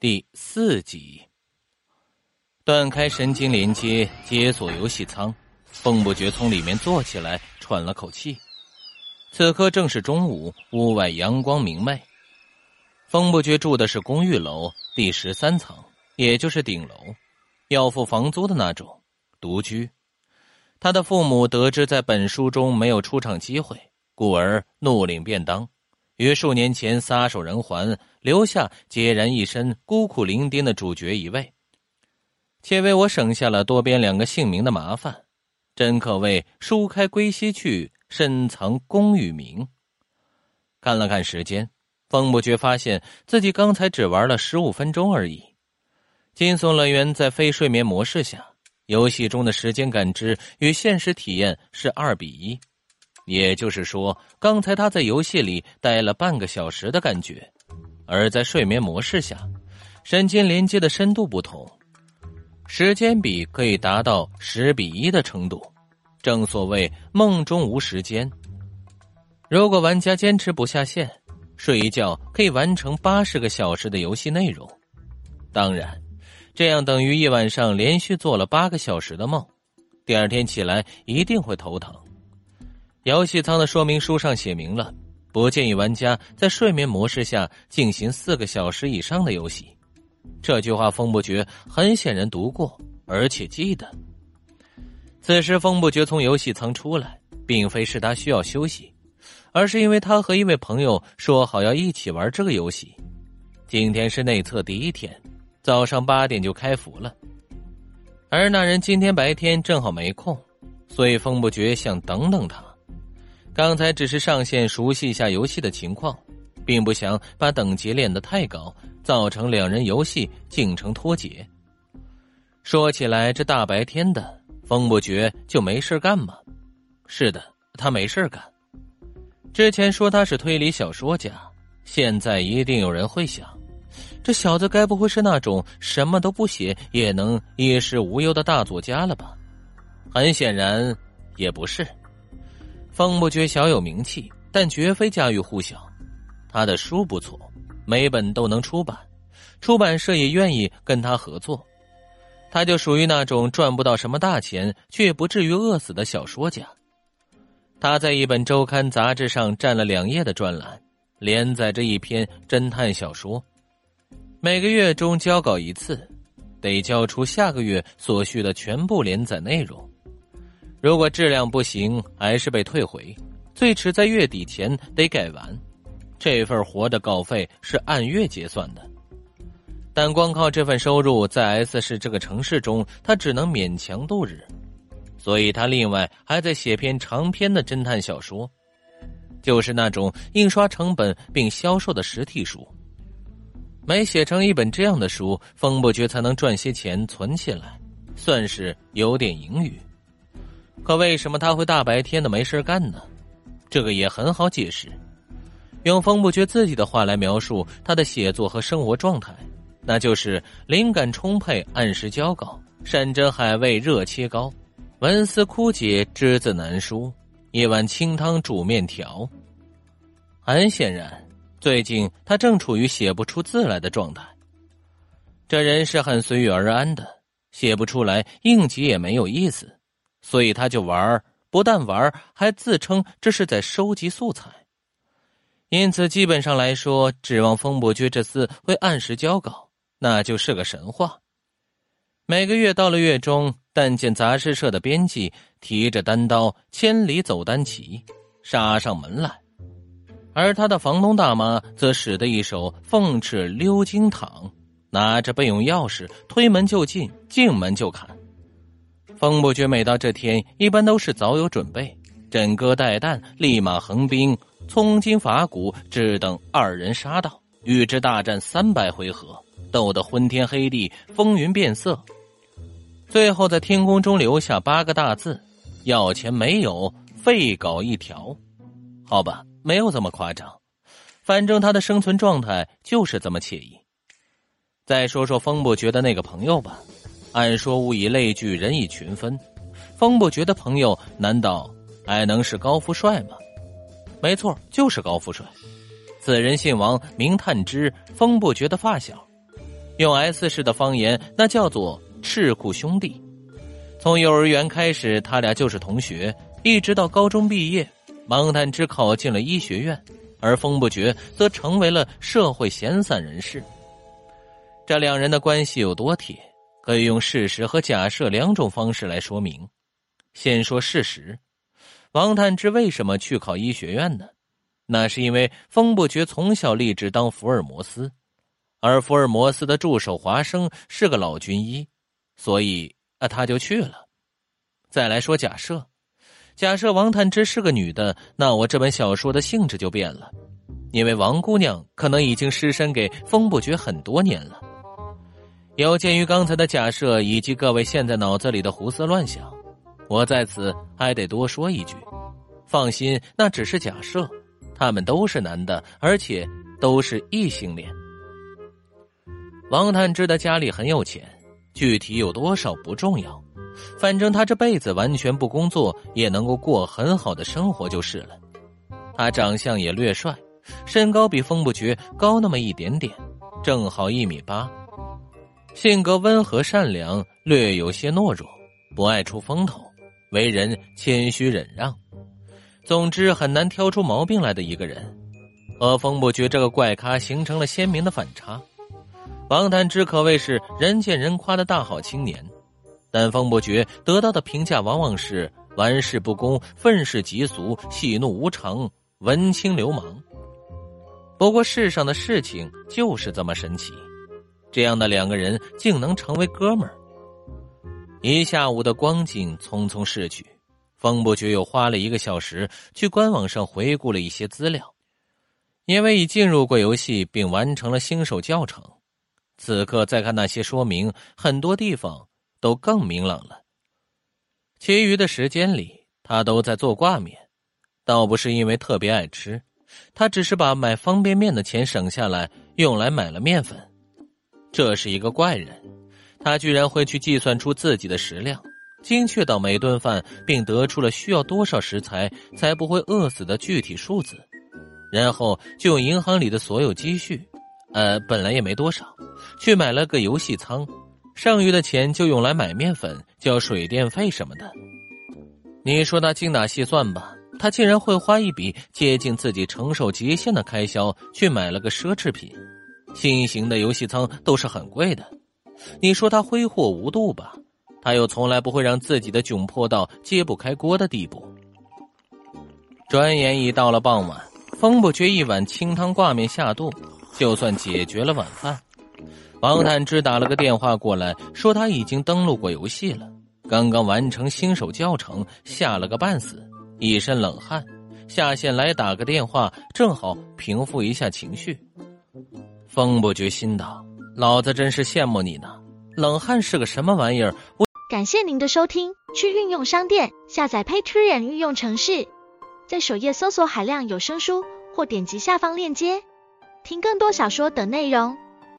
第四集，断开神经连接，解锁游戏舱，风不觉从里面坐起来，喘了口气。此刻正是中午，屋外阳光明媚。风不觉住的是公寓楼第十三层，也就是顶楼，要付房租的那种，独居。他的父母得知在本书中没有出场机会，故而怒领便当。于数年前撒手人寰，留下孑然一身、孤苦伶仃的主角一位，且为我省下了多编两个姓名的麻烦，真可谓书开归西去，深藏功与名。看了看时间，风不觉发现自己刚才只玩了十五分钟而已。惊悚乐园在非睡眠模式下，游戏中的时间感知与现实体验是二比一。也就是说，刚才他在游戏里待了半个小时的感觉，而在睡眠模式下，神经连接的深度不同，时间比可以达到十比一的程度。正所谓梦中无时间。如果玩家坚持不下线，睡一觉可以完成八十个小时的游戏内容。当然，这样等于一晚上连续做了八个小时的梦，第二天起来一定会头疼。游戏舱的说明书上写明了，不建议玩家在睡眠模式下进行四个小时以上的游戏。这句话，风不觉很显然读过，而且记得。此时，风不觉从游戏舱出来，并非是他需要休息，而是因为他和一位朋友说好要一起玩这个游戏。今天是内测第一天，早上八点就开服了，而那人今天白天正好没空，所以风不觉想等等他。刚才只是上线熟悉一下游戏的情况，并不想把等级练得太高，造成两人游戏进程脱节。说起来，这大白天的，风不觉就没事干吗？是的，他没事干。之前说他是推理小说家，现在一定有人会想，这小子该不会是那种什么都不写也能衣食无忧的大作家了吧？很显然，也不是。风不觉小有名气，但绝非家喻户晓。他的书不错，每本都能出版，出版社也愿意跟他合作。他就属于那种赚不到什么大钱，却不至于饿死的小说家。他在一本周刊杂志上占了两页的专栏，连载着一篇侦探小说，每个月中交稿一次，得交出下个月所需的全部连载内容。如果质量不行，还是被退回，最迟在月底前得改完。这份活的稿费是按月结算的，但光靠这份收入，在 S 市这个城市中，他只能勉强度日。所以他另外还在写篇长篇的侦探小说，就是那种印刷成本并销售的实体书。每写成一本这样的书，风不觉才能赚些钱存起来，算是有点盈余。可为什么他会大白天的没事干呢？这个也很好解释。用风不觉自己的话来描述他的写作和生活状态，那就是灵感充沛，按时交稿，山珍海味热切糕，文思枯竭，只字难书，一碗清汤煮面条。很显然，最近他正处于写不出字来的状态。这人是很随遇而安的，写不出来，应急也没有意思。所以他就玩不但玩还自称这是在收集素材。因此，基本上来说，指望风伯爵这次会按时交稿，那就是个神话。每个月到了月中，但见杂志社的编辑提着单刀，千里走单骑，杀上门来；而他的房东大妈则使得一手凤翅溜金躺，拿着备用钥匙，推门就进，进门就砍。风不觉每到这天，一般都是早有准备，枕戈待旦，立马横兵，冲金伐骨，只等二人杀到，与之大战三百回合，斗得昏天黑地，风云变色，最后在天空中留下八个大字：要钱没有，废稿一条。好吧，没有这么夸张，反正他的生存状态就是这么惬意。再说说风不觉的那个朋友吧。按说物以类聚，人以群分。风不觉的朋友难道还能是高富帅吗？没错，就是高富帅。此人姓王，名探之，风不觉的发小。用 S 市的方言，那叫做赤库兄弟。从幼儿园开始，他俩就是同学，一直到高中毕业。王探之考进了医学院，而风不觉则成为了社会闲散人士。这两人的关系有多铁，可以用事实和假设两种方式来说明。先说事实，王探之为什么去考医学院呢？那是因为风不觉从小立志当福尔摩斯，而福尔摩斯的助手华生是个老军医，所以。啊，他就去了。再来说假设，假设王探之是个女的，那我这本小说的性质就变了，因为王姑娘可能已经失身给风不绝很多年了。有鉴于刚才的假设以及各位现在脑子里的胡思乱想，我在此还得多说一句：放心，那只是假设，他们都是男的，而且都是异性恋。王探之的家里很有钱。具体有多少不重要，反正他这辈子完全不工作也能够过很好的生活就是了。他长相也略帅，身高比风不绝高那么一点点，正好一米八。性格温和善良，略有些懦弱，不爱出风头，为人谦虚忍让。总之，很难挑出毛病来的一个人，和风不绝这个怪咖形成了鲜明的反差。王探之可谓是人见人夸的大好青年，但风不绝得到的评价往往是玩世不恭、愤世嫉俗、喜怒无常、文青流氓。不过世上的事情就是这么神奇，这样的两个人竟能成为哥们儿。一下午的光景匆匆逝去，风不觉又花了一个小时去官网上回顾了一些资料，因为已进入过游戏并完成了新手教程。此刻再看那些说明，很多地方都更明朗了。其余的时间里，他都在做挂面，倒不是因为特别爱吃，他只是把买方便面的钱省下来，用来买了面粉。这是一个怪人，他居然会去计算出自己的食量，精确到每顿饭，并得出了需要多少食材才不会饿死的具体数字，然后就用银行里的所有积蓄。呃，本来也没多少，去买了个游戏仓，剩余的钱就用来买面粉、交水电费什么的。你说他精打细算吧，他竟然会花一笔接近自己承受极限的开销去买了个奢侈品。新型的游戏仓都是很贵的。你说他挥霍无度吧，他又从来不会让自己的窘迫到揭不开锅的地步。转眼已到了傍晚，风不觉一碗清汤挂面下肚。就算解决了晚饭，王探之打了个电话过来，说他已经登录过游戏了，刚刚完成新手教程，吓了个半死，一身冷汗，下线来打个电话，正好平复一下情绪。风不觉心道：“老子真是羡慕你呢，冷汗是个什么玩意儿？”我感谢您的收听，去运用商店下载 Patreon 运用城市，在首页搜索海量有声书，或点击下方链接。听更多小说等内容。